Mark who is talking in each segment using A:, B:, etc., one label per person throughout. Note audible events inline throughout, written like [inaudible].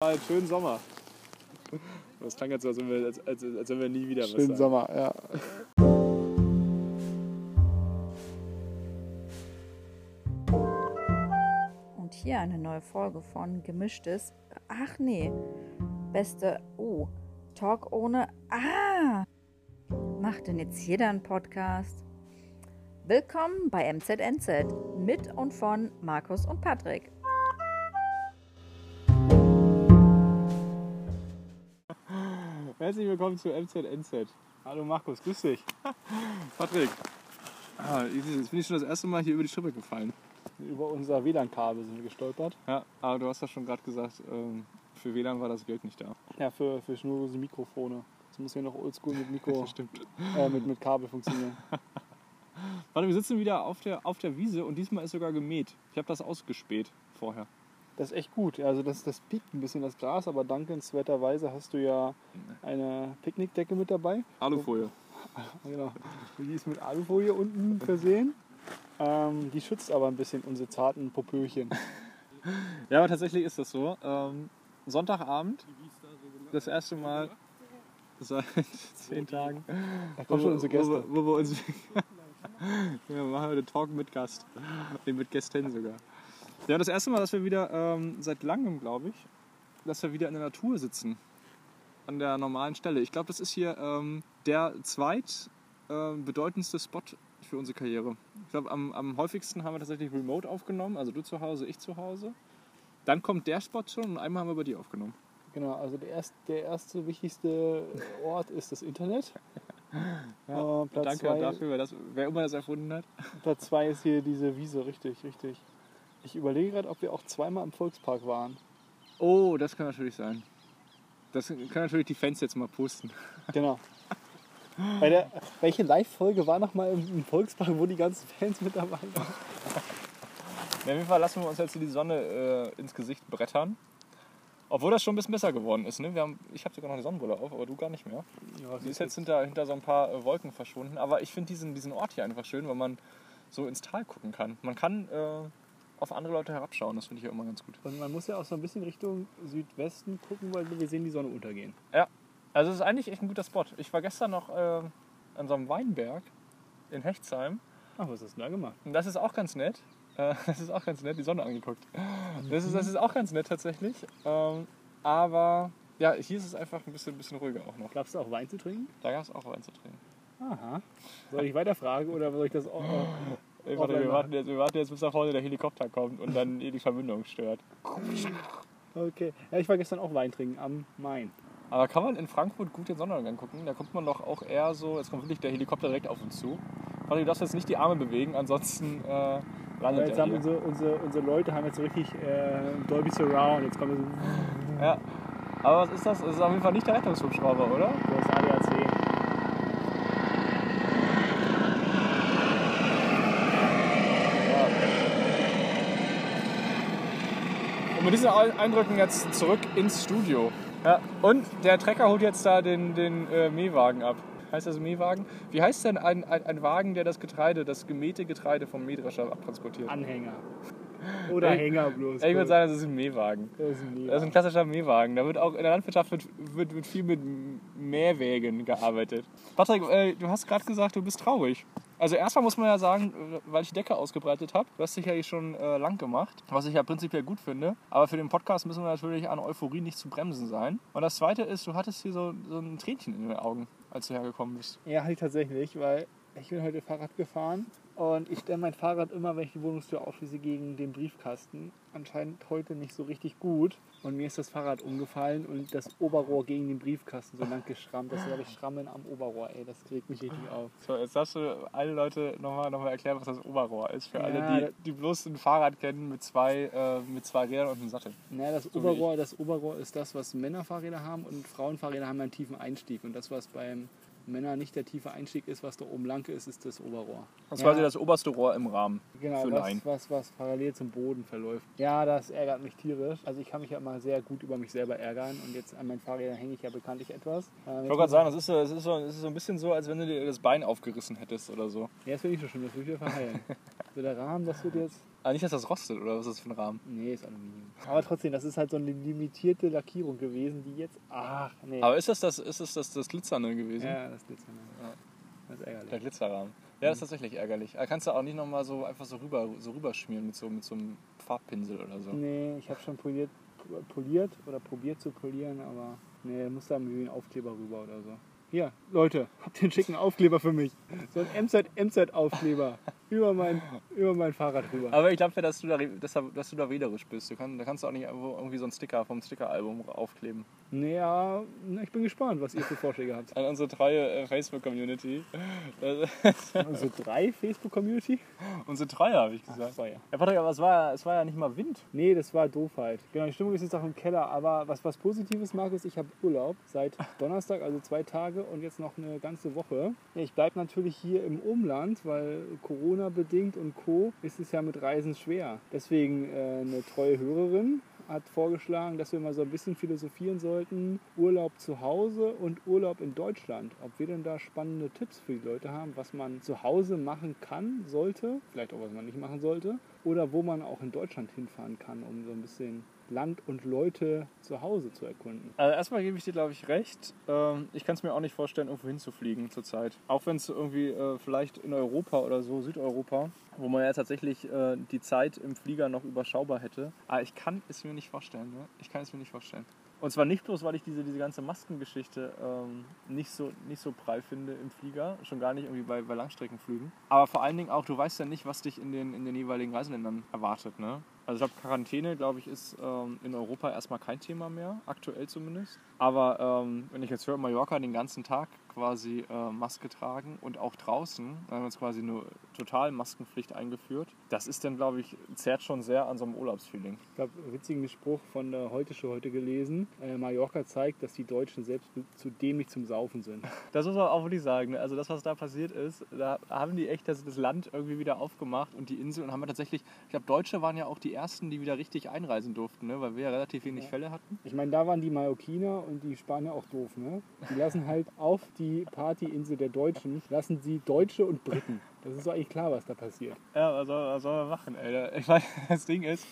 A: Mal schönen Sommer. Das klang jetzt so, als, wenn wir, als, als, als wenn wir nie wieder
B: Schönen
A: sagen.
B: Sommer, ja.
C: Und hier eine neue Folge von Gemischtes. Ach nee, beste. Oh, Talk ohne. Ah! Macht denn jetzt jeder einen Podcast? Willkommen bei MZNZ mit und von Markus und Patrick.
A: Herzlich willkommen zu MZNZ. Hallo Markus, grüß dich. [laughs] Patrick. Ah, jetzt bin ich schon das erste Mal hier über die Schippe gefallen.
B: Über unser WLAN-Kabel sind wir gestolpert.
A: Ja, aber du hast ja schon gerade gesagt, ähm, für WLAN war das Geld nicht da.
B: Ja, für, für schnurlose Mikrofone. Das muss ja noch oldschool mit Mikro, [laughs] äh, mit, mit Kabel funktionieren. [laughs]
A: Warte, wir sitzen wieder auf der, auf der Wiese und diesmal ist sogar gemäht. Ich habe das ausgespäht vorher.
B: Das ist echt gut. Also das, das piekt ein bisschen das Gras, aber dankenswerterweise hast du ja eine Picknickdecke mit dabei.
A: Alufolie. [laughs]
B: Genau. Die ist mit Alufolie unten versehen. Ähm, die schützt aber ein bisschen unsere zarten Popöchen. [laughs]
A: Ja, aber tatsächlich ist das so. Ähm, Sonntagabend, das erste Mal seit [laughs] zehn Tagen,
B: Da kommen schon unsere Gäste.
A: Wo, wir- wo wir uns. wir machen heute Talk mit Gast. Mit Gästen sogar. Ja, das erste Mal, dass wir wieder ähm, seit langem, glaube ich, dass wir wieder in der Natur sitzen. An der normalen Stelle. Ich glaube, das ist hier ähm, der zweit äh, bedeutendste Spot für unsere Karriere. Ich glaube, am, am häufigsten haben wir tatsächlich remote aufgenommen. Also du zu Hause, ich zu Hause. Dann kommt der Spot schon und einmal haben wir bei dir aufgenommen.
B: Genau, also der, erst, der erste wichtigste Ort ist das Internet. [laughs]
A: Ja,
B: Äh,
A: Danke
B: zwei-
A: dafür, wer, das, wer immer das erfunden hat.
B: Platz 2 ist hier diese Wiese, richtig, richtig. Ich überlege gerade, ob wir auch zweimal im Volkspark waren.
A: Oh, das kann natürlich sein. Das können natürlich die Fans jetzt mal posten. [laughs]
B: Genau. Bei der, welche Live-Folge war nochmal im, im Volkspark, wo die ganzen Fans mit dabei waren?
A: auf jeden Fall lassen wir uns jetzt die Sonne äh, ins Gesicht brettern. Obwohl das schon ein bisschen besser geworden ist. Ne? Wir haben, ich habe sogar noch eine Sonnenbrille auf, aber du gar nicht mehr.
B: Ja,
A: Die ist jetzt hinter, hinter so ein paar äh, Wolken verschwunden. Aber ich finde diesen, diesen Ort hier einfach schön, weil man so ins Tal gucken kann. Man kann äh, auf andere Leute herabschauen. Das finde ich ja immer ganz gut.
B: Und man muss ja auch so ein bisschen Richtung Südwesten gucken, weil wir sehen die Sonne untergehen.
A: Also es ist eigentlich echt ein guter Spot. Ich war gestern noch äh, an so einem Weinberg in Hechtsheim.
B: Ach, was hast du da gemacht?
A: Und das ist auch ganz nett. Äh, [laughs] Das ist auch ganz nett, die Sonne angeguckt. Das ist, das ist auch ganz nett tatsächlich. Ähm, aber ja, hier ist es einfach ein bisschen, bisschen ruhiger auch noch.
B: Glaubst du auch Wein zu trinken?
A: Da gab es auch Wein zu trinken.
B: Aha. Soll ich weiterfragen oder soll ich das auch? [laughs]
A: Wir, warten jetzt, wir warten jetzt, bis da vorne der Helikopter kommt und dann hier die Verbindung stört.
B: Okay. Ja, ich war gestern auch Wein trinken am Main.
A: Aber kann man in Frankfurt gut den Sonnenuntergang gucken? Da kommt man doch auch eher so, jetzt kommt wirklich der Helikopter direkt auf uns zu. Warte, du darfst jetzt nicht die Arme bewegen, ansonsten äh,
B: Aber
A: landet
B: jetzt haben unsere, unsere, unsere Leute haben jetzt so richtig äh, Dolby Surround. Jetzt kommen wir so.
A: Ja. Aber was ist das? Das ist auf jeden Fall nicht der Rettungshubschrauber, oder?
B: Das ADAC.
A: Und mit diesen Eindrücken jetzt zurück ins Studio. Ja. Und der Trecker holt jetzt da den, den äh, Mähwagen ab. Heißt das Mähwagen? Wie heißt denn ein, ein, ein Wagen, der das Getreide, das gemähte Getreide vom Mähdrescher abtransportiert?
B: Anhänger. [laughs] Oder
A: Ey,
B: Hänger bloß.
A: Ich würde sagen, das ist ein Mähwagen.
B: das ist ein
A: Das ist ein klassischer Mähwagen. Da wird auch in der Landwirtschaft wird, wird, wird viel mit Mähwägen gearbeitet. Patrick, äh, du hast gerade gesagt, du bist traurig. Also erstmal muss man ja sagen, äh, weil ich die Decke ausgebreitet habe, du hast dich hier schon äh, lang gemacht, was ich ja prinzipiell gut finde. Aber für den Podcast müssen wir natürlich an Euphorie nicht zu bremsen sein. Und das Zweite ist, du hattest hier so, so ein Tränchen in den Augen, als du hergekommen bist.
B: Ja, tatsächlich, weil ich bin heute Fahrrad gefahren und ich stelle mein Fahrrad immer, wenn ich die Wohnungstür aufschließe, gegen den Briefkasten. Anscheinend heute nicht so richtig gut. Und mir ist das Fahrrad umgefallen und das Oberrohr gegen den Briefkasten so lang geschrammt. Das habe ich Schrammen am Oberrohr, ey, das regt mich richtig auf.
A: So, jetzt darfst du alle Leute nochmal noch mal erklären, was das Oberrohr ist. Für
B: Ja,
A: alle, die, die bloß ein Fahrrad kennen mit zwei, äh, mit zwei Rädern und einem Sattel.
B: Naja, das
A: So
B: Oberrohr, das Oberrohr ist das, was Männerfahrräder haben und Frauenfahrräder haben einen tiefen Einstieg. Und das, was beim Männer nicht der tiefe Einstieg ist, was da oben lang ist, ist das Oberrohr.
A: Das ist
B: Ja.
A: quasi das oberste Rohr im Rahmen.
B: Genau,
A: für
B: was, was, was parallel zum Boden verläuft. Ja, das ärgert mich tierisch. Also ich kann mich ja immer sehr gut über mich selber ärgern und jetzt an meinen Fahrrädern hänge ich ja bekanntlich etwas. Ähm,
A: Ich wollte gerade sagen, das ist, so, das, ist so, das ist so ein bisschen so, als wenn du dir das Bein aufgerissen hättest oder so.
B: Ja, das finde ich so schön, das will ich wieder verheilen. [laughs] so der Rahmen, das wird jetzt
A: Ah, nicht, dass das rostet, oder was ist das für ein Rahmen?
B: Nee, ist Aluminium. Aber trotzdem, das ist halt so eine limitierte Lackierung gewesen, die jetzt. Ach, nee.
A: Aber ist das das, ist das, das, das Glitzernde gewesen?
B: ja, das Glitzern. Ja. Das ist ärgerlich.
A: Der Glitzerrahmen. Ja, das ist tatsächlich ärgerlich. Da kannst du auch nicht nochmal so einfach so rüber so rüberschmieren mit so, mit so einem Farbpinsel oder so.
B: Nee, ich habe schon poliert, poliert oder probiert zu polieren, aber nee, muss da irgendwie ein Aufkleber rüber oder so. Hier, Leute, [laughs] habt einen schicken Aufkleber für mich? So ein MZ-MZ-Aufkleber [laughs] über mein, über mein Fahrrad rüber.
A: Aber ich glaube dass du, da, dass, da- dass du da wählerisch bist. Du kann, da kannst du auch nicht irgendwie so einen Sticker vom Stickeralbum aufkleben.
B: Naja, na, ich bin gespannt, was ihr für Vorschläge habt.
A: An unsere treue äh, Facebook-Community. [laughs]
B: Also drei Facebook-Community?
A: unsere treue, habe ich gesagt.
B: So, ja.
A: Ja, Patrick, aber es war, es war ja nicht mal Wind.
B: Nee, das war Doofheit. Genau, die Stimmung ist jetzt auch im Keller. Aber was, was Positives, Markus, ich habe Urlaub seit Donnerstag, also zwei Tage und jetzt noch eine ganze Woche. Ich bleibe natürlich hier im Umland, weil Corona-bedingt und Co. ist es ja mit Reisen schwer. Deswegen äh, eine treue Hörerin hat vorgeschlagen, dass wir mal so ein bisschen philosophieren sollten. Urlaub zu Hause und Urlaub in Deutschland. Ob wir denn da spannende Tipps für die Leute haben, was man zu Hause machen kann, sollte, vielleicht auch was man nicht machen sollte, oder wo man auch in Deutschland hinfahren kann, um so ein bisschen Land und Leute zu Hause zu erkunden.
A: Also erstmal gebe ich dir, glaube ich, recht. Ähm, Ich kann es mir auch nicht vorstellen, irgendwo hinzufliegen zurzeit. Auch wenn es irgendwie äh, vielleicht in Europa oder so, Südeuropa, wo man ja tatsächlich äh, die Zeit im Flieger noch überschaubar hätte. Aber ich kann es mir nicht vorstellen. Ne? Ich kann es mir nicht vorstellen. Und zwar nicht bloß, weil ich diese, diese ganze Maskengeschichte ähm, nicht, so, nicht so prall finde im Flieger, schon gar nicht irgendwie bei, bei Langstreckenflügen. Aber vor allen Dingen auch, du weißt ja nicht, was dich in den, in den jeweiligen Reiseländern erwartet. Ne? Also ich glaube, Quarantäne, glaube ich, ist ähm, in Europa erstmal kein Thema mehr, aktuell zumindest. Aber ähm, wenn ich jetzt höre, Mallorca den ganzen Tag quasi äh, Maske tragen und auch draußen, haben wir jetzt quasi eine total Maskenpflicht eingeführt. Das ist dann, glaube ich, zerrt schon sehr an so einem Urlaubsfeeling.
B: Ich habe einen witzigen Spruch von der Heute Show heute gelesen. Äh, Mallorca zeigt, dass die Deutschen selbst zu dämlich zum Saufen sind. [laughs]
A: Das muss man auch wirklich sagen. ne? Also das, was da passiert ist, da haben die echt das, das Land irgendwie wieder aufgemacht und die Insel und haben wir tatsächlich, ich glaube, Deutsche waren ja auch die ersten, die wieder richtig einreisen durften, ne? weil wir ja relativ wenig
B: Ja.
A: Fälle hatten.
B: Ich meine, da waren die Mallorquiner und die Spanier auch doof, ne? Die lassen halt auf die Partyinsel der Deutschen, lassen sie Deutsche und Briten. Das ist doch eigentlich klar, was da passiert.
A: Ja, was soll, was soll man machen, ey? Ich meine, [laughs] das Ding ist,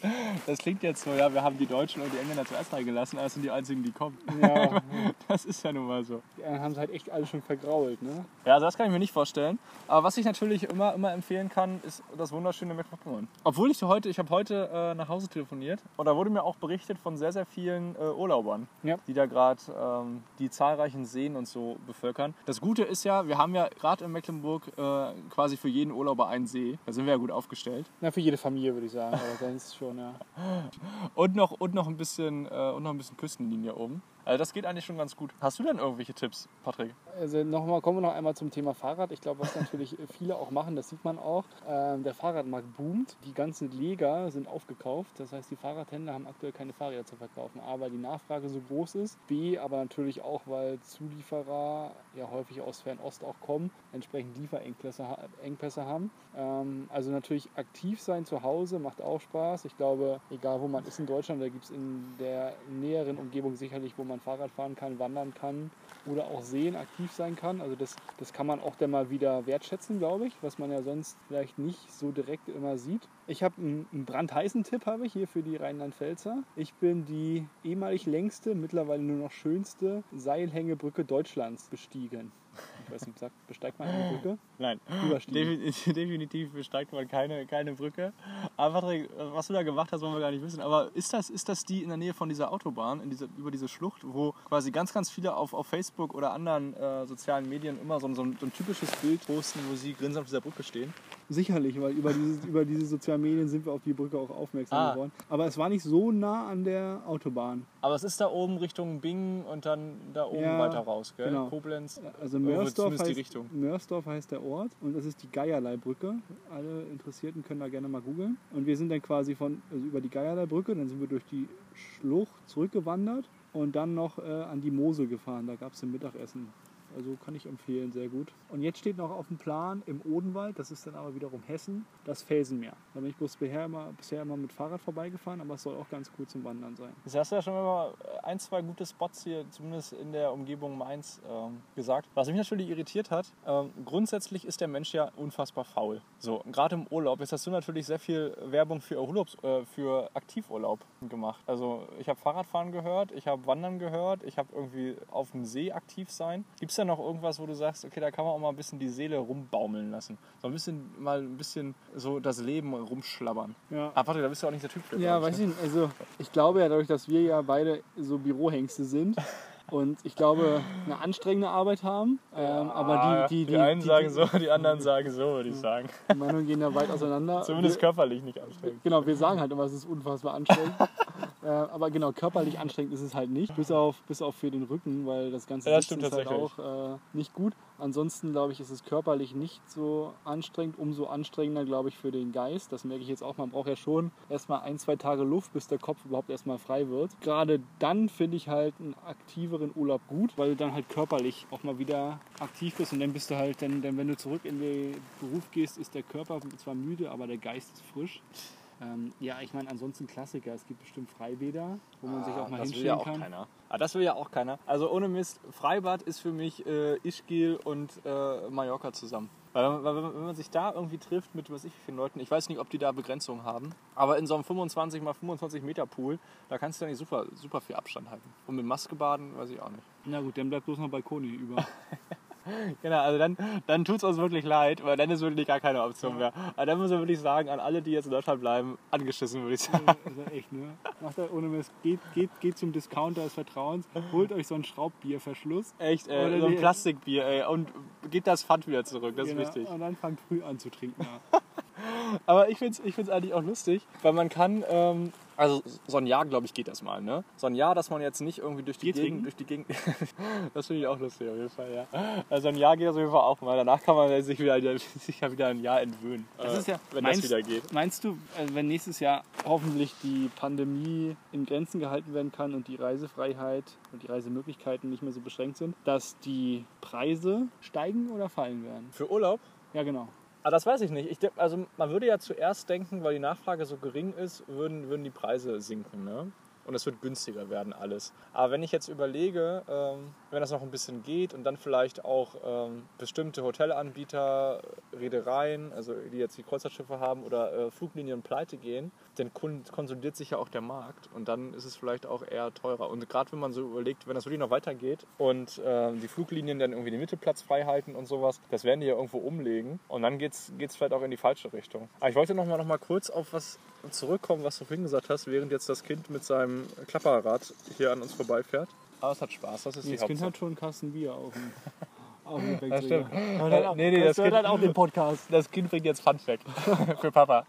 A: das klingt jetzt so, ja, wir haben die Deutschen und die Engländer zuerst reingelassen, aber es sind die einzigen, die kommen.
B: Ja, [laughs]
A: Das ist ja nun mal so.
B: die anderen haben sie halt echt alle schon vergrault, ne?
A: Ja, also das kann ich mir nicht vorstellen. Aber was ich natürlich immer, immer empfehlen kann, ist das wunderschöne Mecklenburg-Vorpommern. Obwohl ich heute, ich habe heute äh, nach Hause telefoniert und da wurde mir auch berichtet von sehr, sehr vielen äh, Urlaubern,
B: Ja.
A: die da gerade ähm, die zahlreichen Seen und so bevölkern. Das Gute ist ja, wir haben ja gerade in Mecklenburg äh, quasi für jeden Urlauber einen See. Da sind wir ja gut aufgestellt.
B: Na, für jede Familie würde ich sagen, aber es schon, ja. [laughs]
A: Und noch, und noch ein bisschen, äh, und noch ein bisschen Küstenlinie oben. Also das geht eigentlich schon ganz gut. Hast du denn irgendwelche Tipps, Patrick?
B: Also nochmal, kommen wir noch einmal zum Thema Fahrrad. Ich glaube, was natürlich [laughs] viele auch machen, das sieht man auch. Ähm, der Fahrradmarkt boomt. Die ganzen Leger sind aufgekauft. Das heißt, die Fahrradhändler haben aktuell keine Fahrräder zu verkaufen. A, weil die Nachfrage so groß ist. B, aber natürlich auch, weil Zulieferer ja häufig aus Fernost auch kommen, entsprechend Lieferengpässe ha- Engpässe haben. Ähm, also natürlich aktiv sein zu Hause macht auch Spaß. Ich glaube, egal wo man ist in Deutschland, da gibt es in der näheren Umgebung sicherlich, wo man Fahrrad fahren kann, wandern kann oder auch sehen, aktiv sein kann. Also das, das kann man auch dann mal wieder wertschätzen, glaube ich, was man ja sonst vielleicht nicht so direkt immer sieht. Ich habe einen, einen brandheißen Tipp habe ich hier für die Rheinland-Pfälzer. Ich bin die ehemalig längste, mittlerweile nur noch schönste Seilhängebrücke Deutschlands bestiegen. Ich weiß nicht, sagt, besteigt man eine Brücke?
A: Nein,
B: Überstiegen.
A: Defin- definitiv besteigt man keine, keine Brücke. Aber Patrick, was du da gemacht hast, wollen wir gar nicht wissen. Aber ist das, ist das die in der Nähe von dieser Autobahn, in diese, über diese Schlucht, wo quasi ganz, ganz viele auf, auf Facebook oder anderen äh, sozialen Medien immer so, ein- so, ein, so ein typisches Bild posten, wo sie grinsend auf dieser Brücke stehen?
B: Sicherlich, weil über diese, über diese sozialen Medien sind wir auf die Brücke auch aufmerksam
A: Ah.
B: geworden. Aber es war nicht so nah an der Autobahn.
A: Aber es ist da oben Richtung Bingen und dann da oben
B: Ja,
A: weiter raus, gell?
B: genau.
A: Koblenz.
B: Also Mörsdorf
A: zumindest die
B: heißt,
A: Richtung.
B: Mörsdorf heißt der Ort und das ist die Geierlei-Brücke. Alle Interessierten können da gerne mal googeln. Und wir sind dann quasi von also über die Geierlei-Brücke, dann sind wir durch die Schlucht zurückgewandert und dann noch äh, an die Mosel gefahren. Da gab es ein Mittagessen. Also kann ich empfehlen, sehr gut. Und jetzt steht noch auf dem Plan im Odenwald, das ist dann aber wiederum Hessen, das Felsenmeer. Da bin ich bloß bisher immer, bisher immer mit Fahrrad vorbeigefahren, aber es soll auch ganz cool zum Wandern sein.
A: Jetzt hast du ja schon mal ein, zwei gute Spots hier, zumindest in der Umgebung Mainz, ähm, gesagt. Was mich natürlich irritiert hat, ähm, grundsätzlich ist der Mensch ja unfassbar faul. So, gerade im Urlaub. Jetzt hast du natürlich sehr viel Werbung für, Urlaubs, äh, für Aktivurlaub gemacht. Also ich habe Fahrradfahren gehört, ich habe Wandern gehört, ich habe irgendwie auf dem See aktiv sein. Gibt es da noch irgendwas, wo du sagst, okay, da kann man auch mal ein bisschen die Seele rumbaumeln lassen? So ein bisschen, mal ein bisschen so das Leben rumschlabbern.
B: Ja.
A: Ah, warte, da bist du auch nicht der Typ für.
B: Ja, weiß ich nicht. Also ich glaube ja dadurch, dass wir ja beide so Bürohengste sind [laughs] und ich glaube eine anstrengende Arbeit haben, ähm, aber die, die,
A: die, einen
B: die,
A: sagen so, die anderen sagen so, würde ich sagen.
B: Die Meinungen gehen da weit auseinander.
A: Zumindest
B: wir,
A: körperlich nicht anstrengend.
B: Genau, wir sagen halt immer, es ist unfassbar anstrengend. [laughs] äh, aber genau, körperlich anstrengend ist es halt nicht, bis auf, bis auf für den Rücken, weil das ganze
A: Ja, das
B: ist halt auch äh, nicht gut. Ansonsten glaube ich, ist es körperlich nicht so anstrengend, umso anstrengender glaube ich für den Geist. Das merke ich jetzt auch, man braucht ja schon erstmal ein, zwei Tage Luft, bis der Kopf überhaupt erstmal frei wird. Gerade dann finde ich halt einen aktiveren Urlaub gut, weil du dann halt körperlich auch mal wieder aktiv bist und dann bist du halt, dann, dann wenn du zurück in den Beruf gehst, ist der Körper zwar müde, aber der Geist ist frisch. Ähm, ja, ich meine, ansonsten Klassiker. Es gibt bestimmt Freibäder, wo man sich auch mal
A: Ah, das will
B: hinstellen
A: ja auch
B: kann.
A: keiner. Ah, das will ja auch keiner. Also ohne Mist, Freibad ist für mich äh, Ischgl und äh, Mallorca zusammen. Weil, weil wenn man sich da irgendwie trifft mit was ich wie vielen Leuten, ich weiß nicht, ob die da Begrenzungen haben, aber in so einem 25 mal 25 Meter Pool, da kannst du ja nicht super, super viel Abstand halten. Und mit Maske baden, weiß ich auch nicht.
B: Na gut, dann bleibt bloß noch Balkoni über. [laughs] [laughs]
A: Genau, also dann, dann tut es uns wirklich leid, weil dann ist wirklich gar keine Option mehr. Aber dann muss man wirklich sagen, an alle, die jetzt in Deutschland bleiben, angeschissen, würde ich sagen.
B: ja echt, ne? Macht er ohne Mist. Geht, geht, geht zum Discounter des Vertrauens, holt euch so einen Schraubbierverschluss.
A: Echt,
B: Oder
A: äh, so ein Plastikbier, ey. Und geht das Pfand wieder zurück, das
B: Genau,
A: ist wichtig.
B: Und dann fangt früh an zu trinken. Ja. [laughs]
A: Aber ich finde es ich find's eigentlich auch lustig, weil man kann, ähm, also so ein Jahr, glaube ich, geht das mal, ne? So ein Jahr, dass man jetzt nicht irgendwie durch die
B: Bier
A: Gegend, durch die Gegend, [laughs] das finde ich auch lustig auf jeden Fall, ja. Also ein Jahr geht das auf jeden Fall auch mal. Danach kann man sich wieder, [laughs] sich ja wieder ein Jahr entwöhnen,
B: Das
A: äh,
B: ist ja,
A: wenn
B: meinst,
A: das wieder geht.
B: Meinst du, äh, wenn nächstes Jahr hoffentlich die Pandemie in Grenzen gehalten werden kann und die Reisefreiheit und die Reisemöglichkeiten nicht mehr so beschränkt sind, dass die Preise steigen oder fallen werden?
A: Für Urlaub?
B: Ja, genau.
A: Ah, das weiß ich nicht. Ich, also man würde ja zuerst denken, weil die Nachfrage so gering ist, würden, würden die Preise sinken. Ne? Und es wird günstiger werden alles. Aber wenn ich jetzt überlege, ähm, wenn das noch ein bisschen geht und dann vielleicht auch ähm, bestimmte Hotelanbieter, Reedereien, also die jetzt die Kreuzfahrtschiffe haben oder äh, Fluglinien pleite gehen, dann kon konsolidiert sich ja auch der Markt und dann ist es vielleicht auch eher teurer. Und gerade wenn man so überlegt, wenn das wirklich noch weitergeht und ähm, die Fluglinien dann irgendwie den Mittelplatz frei halten und sowas, das werden die ja irgendwo umlegen und dann geht es vielleicht auch in die falsche Richtung. Aber ich wollte noch mal, noch mal kurz auf was zurückkommen, was du vorhin gesagt hast, während jetzt das Kind mit seinem Klapperrad hier an uns vorbeifährt. Aber es hat Spaß, das ist die
B: Das Kind hat schon einen Kasten Bier auf dem, [laughs] auf dem
A: Das
B: Gepäckträger.
A: stimmt.
B: Hört halt
A: Nee, nee,
B: das
A: das
B: hört
A: Kind-
B: halt auch den Podcast. [laughs]
A: Das Kind bringt jetzt Funfact [laughs] für Papa.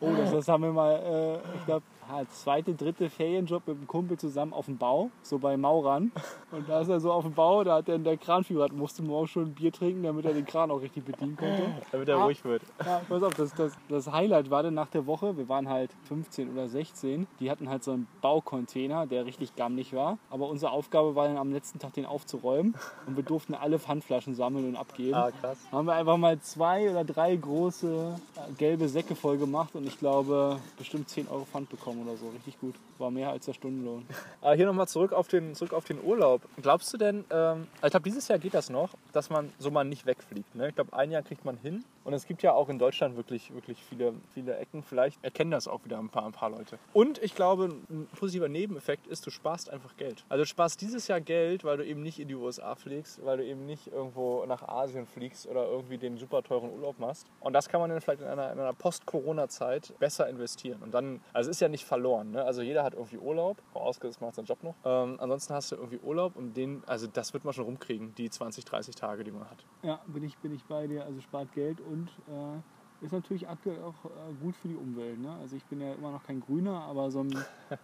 B: Oh, das, das haben wir mal, äh, ich glaube, zweite, dritte Ferienjob mit einem Kumpel zusammen auf dem Bau, so bei Maurern. Und da ist er so auf dem Bau, da hat er der Kranführer, musste morgen schon ein Bier trinken, damit er den Kran auch richtig bedienen konnte.
A: Damit er
B: Ah.
A: ruhig wird.
B: Ja, pass auf, das, das, das Highlight war dann nach der Woche, wir waren halt 15 oder 16, die hatten halt so einen Baucontainer, der richtig gammelig war. Aber unsere Aufgabe war dann am letzten Tag den aufzuräumen und wir durften alle Pfandflaschen sammeln und abgeben.
A: Ah, krass.
B: haben wir einfach mal zwei oder drei große äh, gelbe Säcke voll gemacht und ich glaube bestimmt 10 Euro Pfand bekommen oder so. Richtig gut. War mehr als der Stundenlohn.
A: Aber hier nochmal zurück, auf den- zurück auf den Urlaub. Glaubst du denn, ähm, ich glaube, dieses Jahr geht das noch, dass man so mal nicht wegfliegt? Ne? Ich glaube, ein Jahr kriegt man hin. Und es gibt ja auch in Deutschland wirklich, wirklich viele, viele Ecken. Vielleicht erkennen das auch wieder ein paar, ein paar Leute. Und ich glaube, ein positiver Nebeneffekt ist, du sparst einfach Geld. Also du sparst dieses Jahr Geld, weil du eben nicht in die USA fliegst, weil du eben nicht irgendwo nach Asien fliegst oder irgendwie den super teuren Urlaub machst. Und das kann man dann vielleicht in einer, in einer Post-Corona-Zeit besser investieren. Und dann, also es ist ja nicht verloren. Ne? Also jeder hat irgendwie Urlaub, vorausgesetzt macht seinen Job noch. Ähm, ansonsten hast du irgendwie Urlaub und den, also das wird man schon rumkriegen, die 20, 30 Tage, die man hat.
B: Ja, bin ich, bin ich bei dir. Also spart Geld und äh, ist natürlich auch äh, gut für die Umwelt. Ne? Also ich bin ja immer noch kein Grüner, aber so ein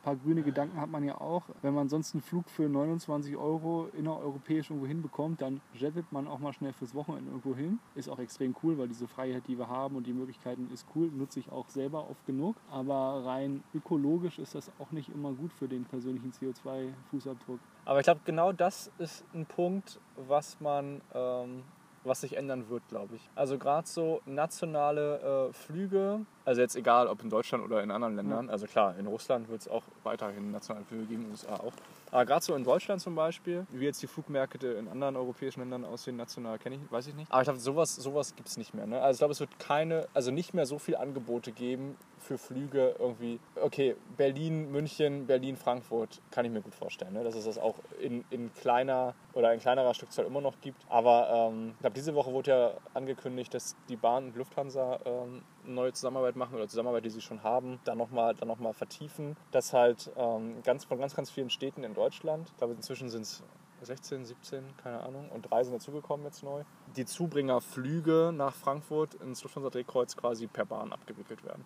B: paar grüne Gedanken hat man ja auch. Wenn man sonst einen Flug für 29 Euro innereuropäisch irgendwo hinbekommt, dann jettet man auch mal schnell fürs Wochenende irgendwo hin. Ist auch extrem cool, weil diese Freiheit, die wir haben und die Möglichkeiten ist cool, nutze ich auch selber oft genug. Aber rein ökologisch ist das auch nicht immer gut für den persönlichen CO2-Fußabdruck.
A: Aber ich glaube, genau das ist ein Punkt, was man, ähm, was sich ändern wird, glaube ich. Also gerade so nationale äh, Flüge, also jetzt egal, ob in Deutschland oder in anderen Ländern. Also klar, in Russland wird es auch weiterhin nationale Flüge geben, in den USA auch. Aber gerade so in Deutschland zum Beispiel, wie jetzt die Flugmärkte in anderen europäischen Ländern aussehen, national kenne ich, weiß ich nicht. Aber ich glaube, sowas, sowas gibt es nicht mehr. Ne? Also ich glaube, es wird keine, also nicht mehr so viele Angebote geben für Flüge irgendwie. Okay, Berlin, München, Berlin, Frankfurt kann ich mir gut vorstellen, ne? dass es das auch in, in kleiner oder in kleinerer Stückzahl immer noch gibt. Aber ähm, ich glaube, diese Woche wurde ja angekündigt, dass die Bahn und Lufthansa ähm, neue Zusammenarbeit machen oder Zusammenarbeit, die sie schon haben, dann nochmal dann noch mal vertiefen. Dass halt ähm, ganz, von ganz, ganz vielen Städten in Deutschland, ich glaube inzwischen sind es 16, 17, keine Ahnung, und drei sind dazugekommen jetzt neu, die Zubringerflüge nach Frankfurt ins Lufthansa-Drehkreuz quasi per Bahn abgewickelt werden.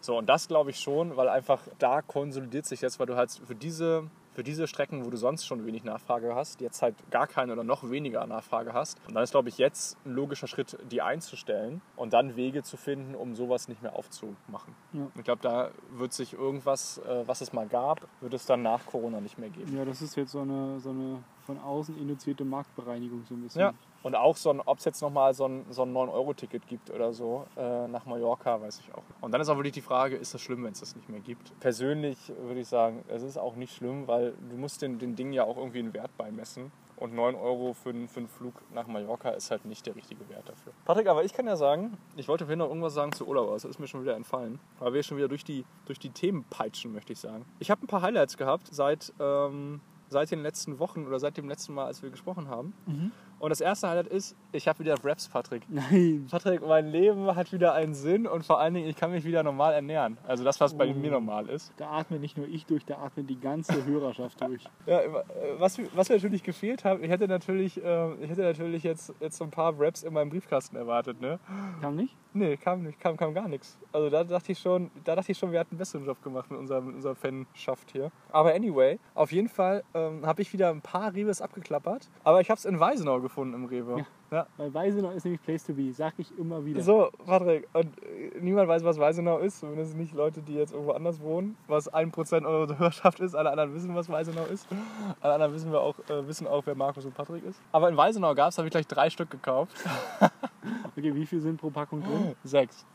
A: So, und das glaube ich schon, weil einfach da konsolidiert sich jetzt, weil du halt für diese für diese Strecken, wo du sonst schon wenig Nachfrage hast, jetzt halt gar keine oder noch weniger Nachfrage hast. Und dann ist, glaube ich, jetzt ein logischer Schritt, die einzustellen und dann Wege zu finden, um sowas nicht mehr aufzumachen.
B: Ja.
A: Ich glaube, da wird sich irgendwas, äh, was es mal gab, wird es dann nach Corona nicht mehr geben.
B: Ja, das ist jetzt so eine, so eine von außen induzierte Marktbereinigung so ein bisschen.
A: Ja. Und auch so ein, ob es jetzt nochmal so ein, so ein 9-Euro-Ticket gibt oder so äh, nach Mallorca, weiß ich auch. Und dann ist auch wirklich die Frage, ist das schlimm, wenn es das nicht mehr gibt? Persönlich würde ich sagen, es ist auch nicht schlimm, weil du musst den, den Dingen ja auch irgendwie einen Wert beimessen. Und 9 Euro für, einen- für einen Flug nach Mallorca ist halt nicht der richtige Wert dafür. Patrick, aber ich kann ja sagen, ich wollte vorhin noch irgendwas sagen zu Urlaub, aber das ist mir schon wieder entfallen. Weil wir schon wieder durch die, durch die Themen peitschen, möchte ich sagen. Ich habe ein paar Highlights gehabt seit, ähm, seit den letzten Wochen oder seit dem letzten Mal, als wir gesprochen haben. Und das erste Highlight ist, ich habe wieder Raps, Patrick.
B: Nein.
A: Patrick, mein Leben hat wieder einen Sinn und vor allen Dingen, ich kann mich wieder normal ernähren. Also das, was bei
B: Oh.
A: mir normal ist.
B: Da atmet nicht nur ich durch, da atmet die ganze Hörerschaft durch. [laughs]
A: Ja, äh, was, was mir natürlich gefehlt hat, ich hätte natürlich, äh, ich hätte natürlich jetzt, jetzt so ein paar Raps in meinem Briefkasten erwartet, ne?
B: Kam nicht?
A: Nee, kam nicht, kam, kam gar nichts. Also da dachte ich schon, da dachte ich schon, wir hatten einen besseren Job gemacht mit unserer, mit unserer Fanschaft hier. Aber anyway, auf jeden Fall ähm, habe ich wieder ein paar Reves abgeklappert. Aber ich habe es in Weisenau gefunden im Rewe.
B: Ja.
A: Ja.
B: Weil Weisenau ist nämlich Place to be, sag ich immer wieder.
A: So, Patrick, und äh, niemand weiß, was Weisenau ist, zumindest nicht Leute, die jetzt irgendwo anders wohnen, was 1% unserer [laughs] Hörerschaft ist, alle anderen wissen, was Weisenau ist. Alle anderen wissen, wir auch, äh, wissen auch, wer Markus und Patrick ist. Aber in Weisenau gab es, habe ich gleich drei Stück gekauft. [laughs]
B: Okay, wie viel sind pro Packung drin?
A: Sechs.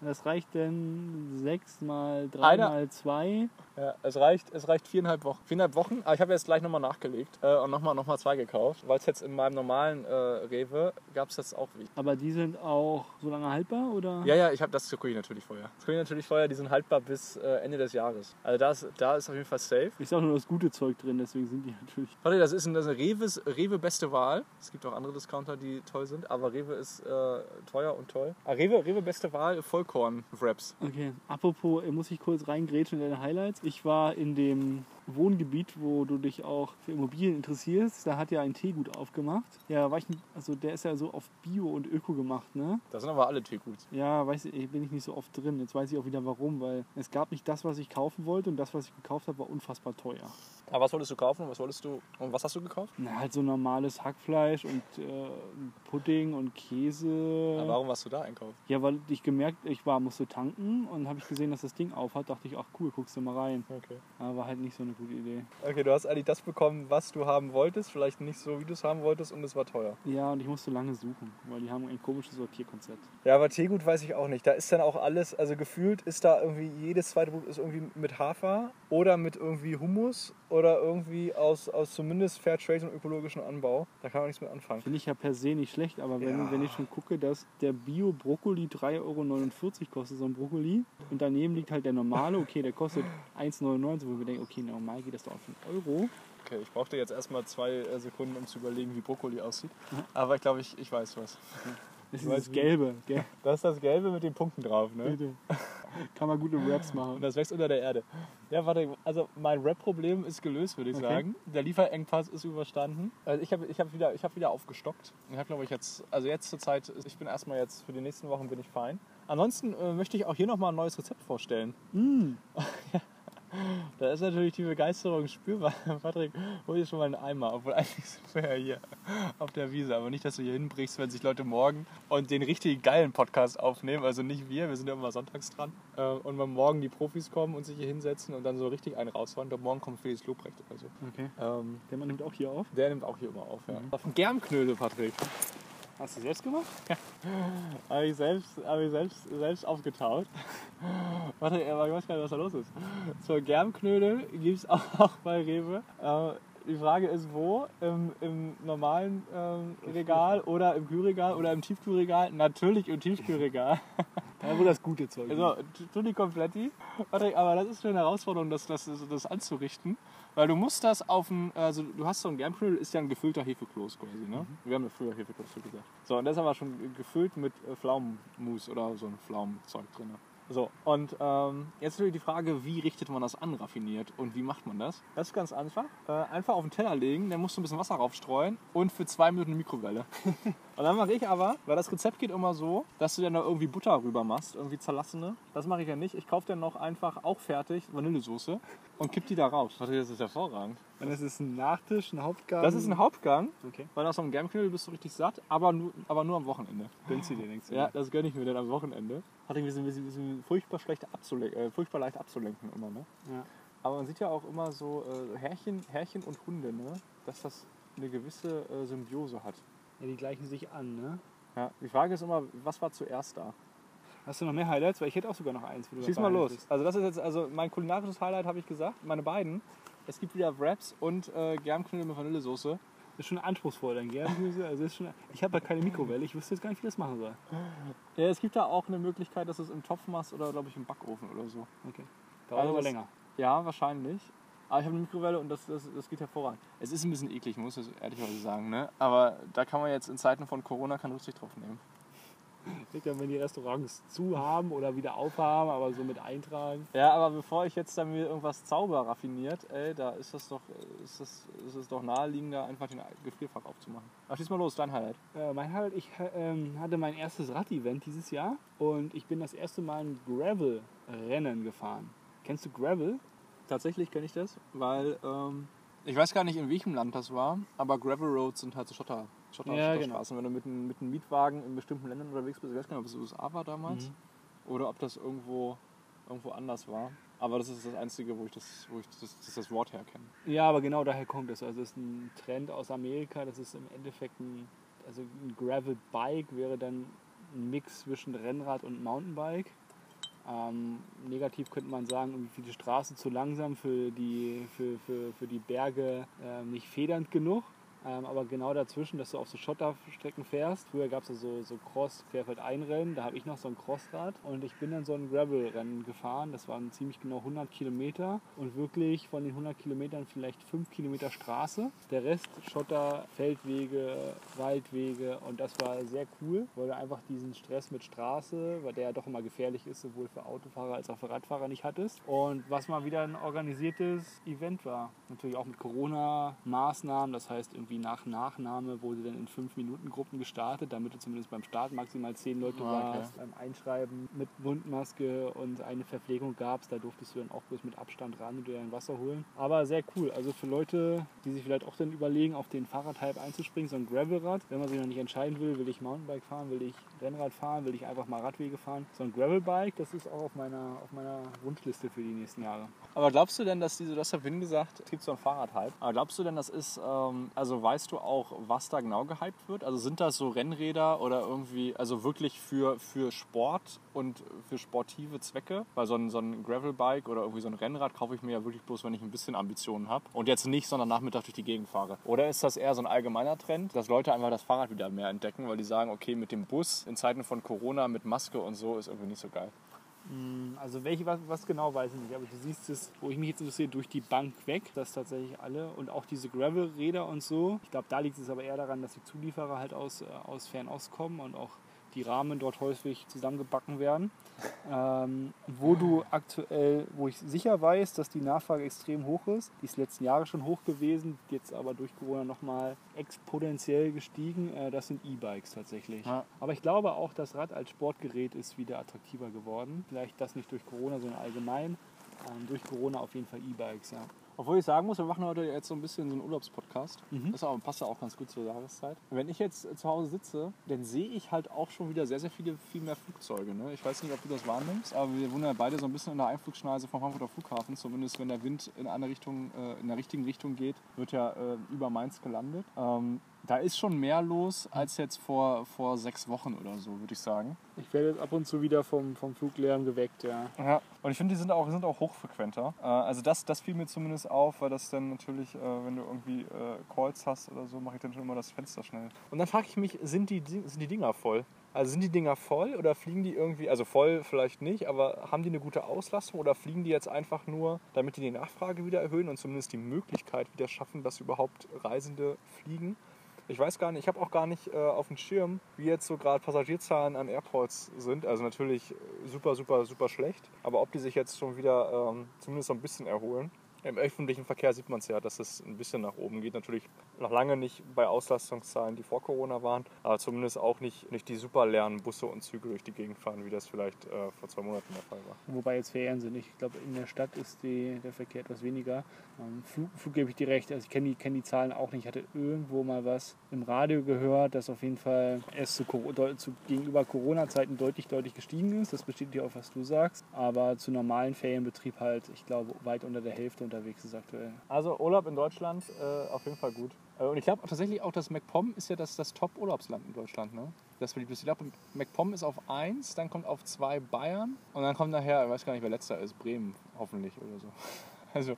B: Das reicht denn 6 mal 3
A: Einer-
B: mal 2.
A: Ja, es reicht, es reicht viereinhalb Wochen. Viereinhalb Wochen, aber ich habe jetzt gleich nochmal nachgelegt äh, und nochmal noch mal zwei gekauft, weil es jetzt in meinem normalen äh, Rewe gab es das auch wie.
B: Aber die sind auch so lange haltbar oder?
A: Ja, ja, ich habe das ich natürlich vorher. Ich natürlich vorher, die sind haltbar bis äh, Ende des Jahres. Also da ist, da ist auf jeden Fall safe.
B: Ist auch nur das gute Zeug drin, deswegen sind die [laughs] natürlich.
A: Warte, das ist, ein, das ist eine Rewe's, Rewe beste Wahl. Es gibt auch andere Discounter, die toll sind, aber Rewe ist äh, teuer und toll. Ah, Rewe, Rewe beste Wahl, Vollkorn-Wraps.
B: Okay, apropos, äh, muss ich kurz reingrätschen in deine Highlights. Ich war in dem Wohngebiet, wo du dich auch für Immobilien interessierst. Da hat ja ein Teegut aufgemacht. Ja, war ich, also der ist ja so auf Bio und Öko gemacht, ne?
A: Das sind aber alle Teeguts.
B: Ja, weiß ich, bin ich nicht so oft drin. Jetzt weiß ich auch wieder warum, weil es gab nicht das, was ich kaufen wollte und das, was ich gekauft habe, war unfassbar teuer.
A: Aber was wolltest du kaufen? Was wolltest du und was hast du gekauft?
B: Na, halt so normales Hackfleisch und äh, Pudding und Käse.
A: Aber warum warst du da einkaufen?
B: Ja, weil ich gemerkt, ich war, musste tanken und habe ich gesehen, dass das Ding auf hat, dachte ich, ach cool, guckst du mal rein.
A: Okay.
B: Aber war halt nicht so eine gute Idee.
A: Okay, du hast eigentlich das bekommen, was du haben wolltest, vielleicht nicht so, wie du es haben wolltest und es war teuer.
B: Ja, und ich musste lange suchen, weil die haben ein komisches Sortierkonzept.
A: Ja, aber Teegut weiß ich auch nicht. Da ist dann auch alles, also gefühlt ist da irgendwie jedes zweite Produkt ist irgendwie mit Hafer oder mit irgendwie Hummus oder irgendwie aus, aus zumindest Fairtrade und ökologischem Anbau. Da kann man nichts mit anfangen.
B: Finde ich ja per se nicht schlecht, aber wenn,
A: Ja.
B: wenn ich schon gucke, dass der Bio-Brokkoli 3,49 Euro kostet, so ein Brokkoli, und daneben liegt halt der normale, okay, der kostet 1,99, wo wir denken, okay, normal geht das doch auf einen Euro.
A: Okay, ich brauchte jetzt erstmal zwei äh, Sekunden, um zu überlegen, wie Brokkoli aussieht. Aber ich glaube, ich, ich weiß was.
B: Das ist
A: weiß
B: das. Gelbe, gell?
A: Das ist das Gelbe mit den Punkten drauf, ne?
B: Bitte. Kann man gute Raps [laughs]
A: Und
B: machen.
A: das wächst unter der Erde. Ja, warte, also mein Rap-Problem ist gelöst, würde ich
B: Okay.
A: sagen. Der Lieferengpass ist überstanden. Also ich habe ich hab wieder, ich hab wieder aufgestockt. Ich habe, glaube ich, jetzt, also jetzt zur Zeit, ich bin erstmal jetzt, für die nächsten Wochen bin ich fein. Ansonsten äh, möchte ich auch hier nochmal ein neues Rezept vorstellen.
B: Mm. [laughs] [gasps]
A: Da ist natürlich die Begeisterung spürbar. [laughs] Patrick, hol dir schon mal einen Eimer, obwohl eigentlich sind wir ja hier auf der Wiese. Aber nicht, dass du hier hinbrichst, wenn sich Leute morgen und den richtig geilen Podcast aufnehmen. Also nicht wir, wir sind ja immer sonntags dran. Äh, Und wenn morgen die Profis kommen und sich hier hinsetzen und dann so richtig einen raushauen, dann morgen kommt Felix Lobrecht oder so.
B: Okay.
A: Ähm,
B: Der Mann nimmt auch hier auf.
A: der nimmt auch hier immer auf. Ja. Auf den Germknödel, Patrick.
B: Hast du selbst gemacht?
A: Habe ich selbst, hab ich selbst, selbst aufgetaut. Warte, ich weiß gar nicht, was da los ist. So, Germknödel gibt es auch bei Rewe. Äh, die Frage ist, wo? Im, im normalen ähm, Regal oder im Kühlregal oder im Tiefkühlregal? Natürlich im Tiefkühlregal.
B: Da wo das gute Zeug
A: Also, Tutti Kompletti. Patrick, aber das ist schon eine Herausforderung, das, das, das anzurichten. Weil du musst das auf ein, also du hast so ein Germknödel, ist ja ein gefüllter Hefekloß quasi, ne? Wir haben ja früher Hefekloß so gesagt. So, und das ist aber schon gefüllt mit äh, Pflaumenmus oder so ein Pflaumenzeug drin. So, und ähm, jetzt natürlich die Frage, wie richtet man das an, raffiniert und wie macht man das? Das ist ganz einfach. Äh, einfach auf den Teller legen, dann musst du ein bisschen Wasser raufstreuen und für zwei Minuten eine Mikrowelle. [laughs] und dann mache ich aber, weil das Rezept geht immer so, dass du dann da irgendwie Butter rüber machst, irgendwie zerlassene. Das mache ich ja nicht. Ich kaufe dann noch einfach auch fertig Vanillesoße und kipp die da raus. Warte, das ist hervorragend.
B: Und das ist ein Nachtisch, ein Hauptgang.
A: Das ist ein Hauptgang,
B: Okay.
A: weil nach so einem Germknödel bist du richtig satt, aber nur, aber nur am Wochenende.
B: Gönnst du dir nichts.
A: Ja, das gönne ich mir dann am Wochenende. Hatte ich ein bisschen, bisschen, furchtbar, schlecht abzulenken, äh, furchtbar leicht abzulenken immer, ne?
B: Ja.
A: Aber man sieht ja auch immer so äh, Herrchen, Herrchen und Hunde, ne? Dass das eine gewisse äh, Symbiose hat.
B: Ja, die gleichen sich an, ne?
A: Ja, die Frage ist immer, was war zuerst da?
B: Hast du noch mehr Highlights? Weil ich hätte auch sogar noch eins.
A: Schieß mal los.
B: bist.
A: Also das ist jetzt also mein kulinarisches Highlight, habe ich gesagt. Meine beiden. Es gibt wieder Wraps und äh, Germknödel mit Vanillesoße.
B: Das ist schon anspruchsruhsvoll, dein Germgemüse. Also ist schon, ich habe ja keine Mikrowelle. Ich wüsste jetzt gar nicht, wie das machen soll.
A: Ja, es gibt da auch eine Möglichkeit, dass du es im Topf machst oder glaube ich im Backofen oder so.
B: Okay. Dauert
A: Also
B: aber länger.
A: Ja, wahrscheinlich. Aber ich habe eine Mikrowelle und das, das, das geht hervorragend. Es ist ein bisschen eklig, muss ich ehrlicherweise sagen. Ne? Aber da kann man jetzt in Zeiten von Corona keine Rücksicht drauf nehmen.
B: Liegt dann, wenn die Restaurants zu haben oder wieder aufhaben, aber so mit eintragen.
A: Ja, aber bevor ich jetzt dann mir irgendwas zauber raffiniert, ey, da ist das doch, ist das, ist es doch naheliegender, einfach den Gefrierfach aufzumachen. Aber schieß mal los, dein Highlight.
B: Äh, mein Highlight, ich ähm, hatte mein erstes Rad-Event dieses Jahr und ich bin das erste Mal ein Gravel-Rennen gefahren. Kennst du Gravel?
A: Tatsächlich kenne ich das, weil ähm, ich weiß gar nicht, in welchem Land das war, aber Gravel Roads sind halt so Schotter, Schotter,
B: Ja,
A: Schotterstraßen. Wenn du mit, einem- mit einem Mietwagen in bestimmten Ländern unterwegs bist, ich weiß gar nicht, ob es USA war damals oder ob das irgendwo, irgendwo anders war. Aber das ist das Einzige, wo ich das, wo ich das, das, das Wort herkenne.
B: Ja, aber genau daher kommt es. Also es ist ein Trend aus Amerika. Das ist im Endeffekt ein, also ein Gravel-Bike wäre dann ein Mix zwischen Rennrad und Mountainbike. Ähm, negativ könnte man sagen, irgendwie die Straße zu langsam für die, für, für, für die Berge ähm, nicht federnd genug. Ähm, aber genau dazwischen, dass du auf so Schotterstrecken fährst. Früher gab es so, so Cross, Querfeldeinrennen, da habe ich noch so ein Crossrad und ich bin dann so ein Gravel-Rennen gefahren. Das waren ziemlich genau 100 Kilometer und wirklich von den 100 Kilometern vielleicht 5 Kilometer Straße. Der Rest Schotter, Feldwege, Waldwege und das war sehr cool, weil du einfach diesen Stress mit Straße, weil der ja doch immer gefährlich ist, sowohl für Autofahrer als auch für Radfahrer nicht hattest. Und was mal wieder ein organisiertes Event war. Natürlich auch mit Corona-Maßnahmen, das heißt irgendwie nach Nachnahme wurde dann in 5-Minuten-Gruppen gestartet, damit du zumindest beim Start maximal 10 Leute
A: Ah, okay.
B: warst. Beim Einschreiben mit Mundmaske und eine Verpflegung gab es, da durftest du dann auch bloß mit Abstand ran und dir dein Wasser holen. Aber sehr cool, also für Leute, die sich vielleicht auch dann überlegen, auf den Fahrradhype einzuspringen, so ein Gravelrad, wenn man sich noch nicht entscheiden will, will ich Mountainbike fahren, will ich Rennrad fahren, will ich einfach mal Radwege fahren. So ein Gravelbike, das ist auch auf meiner, auf meiner Wunschliste für die nächsten Jahre.
A: Aber glaubst du denn, dass diese, du hast ja vorhin gesagt, es gibt so einen Fahrradhype. Aber glaubst du denn, das ist, ähm, also weißt du auch, was da genau gehypt wird? Also sind das so Rennräder oder irgendwie, also wirklich für, für Sport und für sportive Zwecke? Weil so ein, so ein Gravelbike oder irgendwie so ein Rennrad kaufe ich mir ja wirklich bloß, wenn ich ein bisschen Ambitionen habe. Und jetzt nicht, sondern Nachmittag durch die Gegend fahre. Oder ist das eher so ein allgemeiner Trend, dass Leute einfach das Fahrrad wieder mehr entdecken, weil die sagen, okay, mit dem Bus in Zeiten von Corona mit Maske und so ist irgendwie nicht so geil.
B: Also welche, was, was genau weiß ich nicht, aber du siehst es, wo ich mich jetzt interessiere, durch die Bank weg, dass tatsächlich alle und auch diese Gravel-Räder und so. Ich glaube, da liegt es aber eher daran, dass die Zulieferer halt aus, äh, aus Fernost kommen und auch die Rahmen dort häufig zusammengebacken werden. Ähm, wo du aktuell, wo ich sicher weiß, dass die Nachfrage extrem hoch ist, die ist letzten Jahre schon hoch gewesen, jetzt aber durch Corona nochmal exponentiell gestiegen, äh, das sind E-Bikes tatsächlich.
A: Ja.
B: Aber ich glaube auch, das Rad als Sportgerät ist wieder attraktiver geworden. Vielleicht das nicht durch Corona, sondern allgemein. Ähm, durch Corona auf jeden Fall E-Bikes, ja.
A: Obwohl ich sagen muss, wir machen heute jetzt so ein bisschen so einen Urlaubspodcast.
B: Mhm.
A: Das passt ja auch ganz gut zur Jahreszeit. Wenn ich jetzt zu Hause sitze, dann sehe ich halt auch schon wieder sehr, sehr viele, viel mehr Flugzeuge. Ne? Ich weiß nicht, ob du das wahrnimmst, aber wir wohnen ja beide so ein bisschen in der Einflugschneise vom Frankfurter Flughafen. Zumindest wenn der Wind in eine Richtung, äh, in der richtigen Richtung geht, wird ja äh, über Mainz gelandet. Ähm, da ist schon mehr los als jetzt vor, vor sechs Wochen oder so, würde ich sagen.
B: Ich werde jetzt ab und zu wieder vom, vom Fluglärm geweckt, ja.
A: Ja, und ich finde, die sind auch, sind auch hochfrequenter. Äh, also das, das fiel mir zumindest auf, weil das dann natürlich, äh, wenn du irgendwie äh, Calls hast oder so, mache ich dann schon immer das Fenster schnell. Und dann frage ich mich, sind die, sind die Dinger voll? Also sind die Dinger voll oder fliegen die irgendwie, also voll vielleicht nicht, aber haben die eine gute Auslastung oder fliegen die jetzt einfach nur, damit die die Nachfrage wieder erhöhen und zumindest die Möglichkeit wieder schaffen, dass überhaupt Reisende fliegen? Ich weiß gar nicht, ich habe auch gar nicht äh, auf dem Schirm, wie jetzt so gerade Passagierzahlen an Airports sind. Also natürlich super, super, super schlecht. Aber ob die sich jetzt schon wieder ähm, zumindest so ein bisschen erholen. Im öffentlichen Verkehr sieht man es ja, dass es ein bisschen nach oben geht. Natürlich noch lange nicht bei Auslastungszahlen, die vor Corona waren, aber zumindest auch nicht, nicht die super leeren Busse und Züge durch die Gegend fahren, wie das vielleicht äh, vor zwei Monaten der Fall war.
B: Wobei jetzt Ferien sind. Ich glaube, in der Stadt ist die, der Verkehr etwas weniger. Ähm, Flug, Flug gebe ich dir recht. Also ich kenne die, kenn die Zahlen auch nicht. Ich hatte irgendwo mal was im Radio gehört, dass auf jeden Fall es zu, zu gegenüber Corona-Zeiten deutlich, deutlich gestiegen ist. Das bestätigt auch, was du sagst. Aber zu normalen Ferienbetrieb halt, ich glaube, weit unter der Hälfte unterwegs ist aktuell.
A: Also Urlaub in Deutschland äh, auf jeden Fall gut. Äh, und ich glaube tatsächlich auch, dass MacPom ist ja das, das Top-Urlaubsland in Deutschland. Ne? Das beliebt ist. Ich glaube, MacPom ist auf 1, dann kommt auf 2 Bayern und dann kommt nachher, ich weiß gar nicht, wer letzter ist, Bremen hoffentlich oder so. Also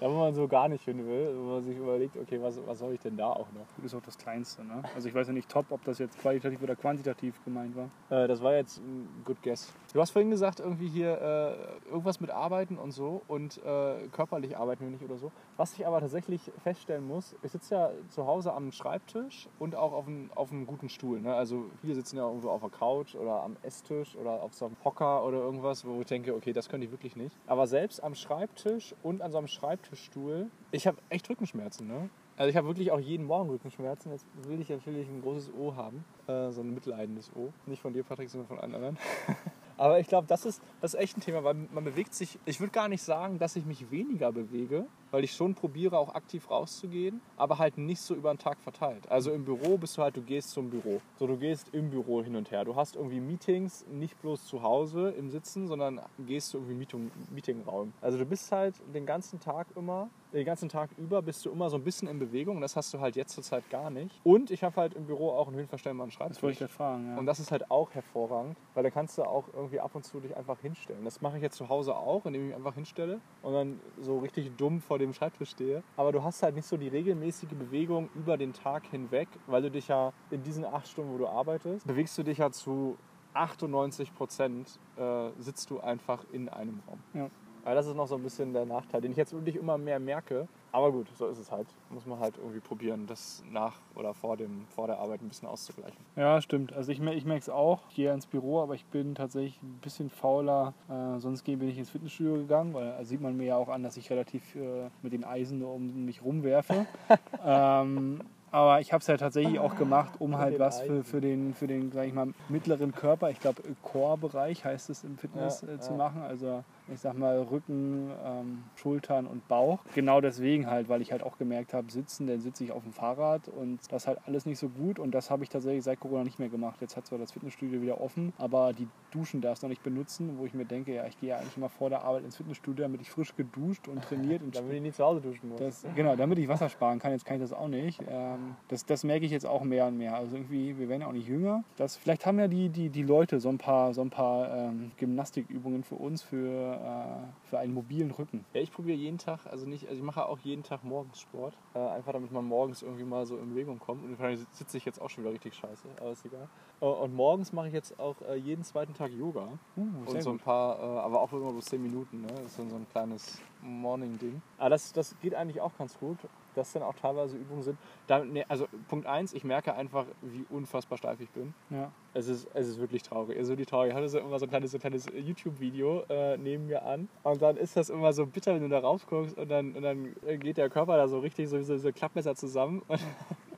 A: da, wo man so gar nicht hin will, wo man sich überlegt, okay, was, was soll ich denn da auch noch?
B: Das ist auch das Kleinste. Ne? Also ich weiß ja nicht top, ob das jetzt qualitativ oder quantitativ gemeint war.
A: Äh, das war jetzt ein good guess. Du hast vorhin gesagt, irgendwie hier äh, irgendwas mit Arbeiten und so und äh, körperlich arbeiten wir nicht oder so. Was ich aber tatsächlich feststellen muss, ich sitze ja zu Hause am Schreibtisch und auch auf einem, auf einem guten Stuhl. Ne? Also viele sitzen ja irgendwo auf der Couch oder am Esstisch oder auf so einem Hocker oder irgendwas, wo ich denke, okay, das können die wirklich nicht. Aber selbst am Schreibtisch und an so einem Schreibtischstuhl, ich habe echt Rückenschmerzen. Ne? Also ich habe wirklich auch jeden Morgen Rückenschmerzen. Jetzt will ich natürlich ein großes O haben. Äh, so ein mitleidendes O. Nicht von dir, Patrick, sondern von anderen. [laughs] Aber ich glaube, das ist, das ist echt ein Thema, weil man bewegt sich. Ich würde gar nicht sagen, dass ich mich weniger bewege, weil ich schon probiere, auch aktiv rauszugehen, aber halt nicht so über den Tag verteilt. Also im Büro bist du halt, du gehst zum Büro. So, du gehst im Büro hin und her. Du hast irgendwie Meetings, nicht bloß zu Hause im Sitzen, sondern gehst du irgendwie Meeting, Meetingraum. Also du bist halt den ganzen Tag immer, den ganzen Tag über bist du immer so ein bisschen in Bewegung. Das hast du halt jetzt zurzeit gar nicht. Und ich habe halt im Büro auch einen höhenverstellbaren Schreibtisch.
B: Das wollte ich gerade fragen. Ja.
A: Und das ist halt auch hervorragend, weil da kannst du auch irgendwie ab und zu dich einfach hinstellen. Das mache ich jetzt zu Hause auch, indem ich mich einfach hinstelle und dann so richtig dumm vor dem Schreibtisch stehe. Aber du hast halt nicht so die regelmäßige Bewegung über den Tag hinweg, weil du dich ja in diesen acht Stunden, wo du arbeitest, bewegst du dich ja zu 98 Prozent äh, sitzt du einfach in einem Raum.
B: Ja.
A: Aber das ist noch so ein bisschen der Nachteil, den ich jetzt wirklich immer mehr merke. Aber gut, so ist es halt. Muss man halt irgendwie probieren, das nach oder vor, dem, vor der Arbeit ein bisschen auszugleichen.
B: Ja, stimmt. Also ich, ich merke es auch. Ich gehe ins Büro, aber ich bin tatsächlich ein bisschen fauler. Äh, sonst bin ich ins Fitnessstudio gegangen, weil da sieht man mir ja auch an, dass ich relativ äh, mit den Eisen um mich rumwerfe. [laughs] ähm, aber ich habe es ja tatsächlich auch gemacht, um halt was für, für den, für den sag ich mal, mittleren Körper, ich glaube Core-Bereich heißt es im Fitness
A: Ja,
B: äh, zu
A: ja.
B: machen. Also ich sag mal Rücken, ähm, Schultern und Bauch. Genau deswegen halt, weil ich halt auch gemerkt habe, sitzen, dann sitze ich auf dem Fahrrad und das halt alles nicht so gut und das habe ich tatsächlich seit Corona nicht mehr gemacht. Jetzt hat zwar das Fitnessstudio wieder offen, aber die Duschen darfst du noch nicht benutzen, wo ich mir denke, ja, ich gehe ja eigentlich immer vor der Arbeit ins Fitnessstudio, damit ich frisch geduscht und trainiert und [laughs]
A: Damit ich nie zu Hause duschen muss.
B: das, genau, damit ich Wasser sparen kann, jetzt kann ich das auch nicht. Ähm, das, das merke ich jetzt auch mehr und mehr. Also irgendwie, wir werden ja auch nicht jünger. Das, vielleicht haben ja die, die, die Leute so ein paar, so ein paar ähm, Gymnastikübungen für uns, für, äh, für einen mobilen Rücken.
A: Ja, ich probiere jeden Tag, also nicht, also ich mache auch jeden Tag morgens Sport. Äh, einfach damit man morgens irgendwie mal so in Bewegung kommt. Und wahrscheinlich sitze ich jetzt auch schon wieder richtig scheiße, aber ist egal. Äh, und morgens mache ich jetzt auch äh, jeden zweiten Tag Yoga.
B: Uh,
A: und so ein paar, äh, aber auch immer bloß 10 Minuten, ne? Das ist dann so ein kleines Morning-Ding. Aber das, das geht eigentlich auch ganz gut. Das dann auch teilweise Übungen sind. Da, nee, also Punkt eins, ich merke einfach, wie unfassbar steif ich bin.
B: Ja.
A: Es ist, es ist wirklich traurig. Ist wirklich traurig. Ich hatte so immer so ein kleines, so ein kleines YouTube-Video äh, neben mir an. Und dann ist das immer so bitter, wenn du da raufguckst und dann, und dann geht der Körper da so richtig so so, so Klappmesser zusammen. [laughs]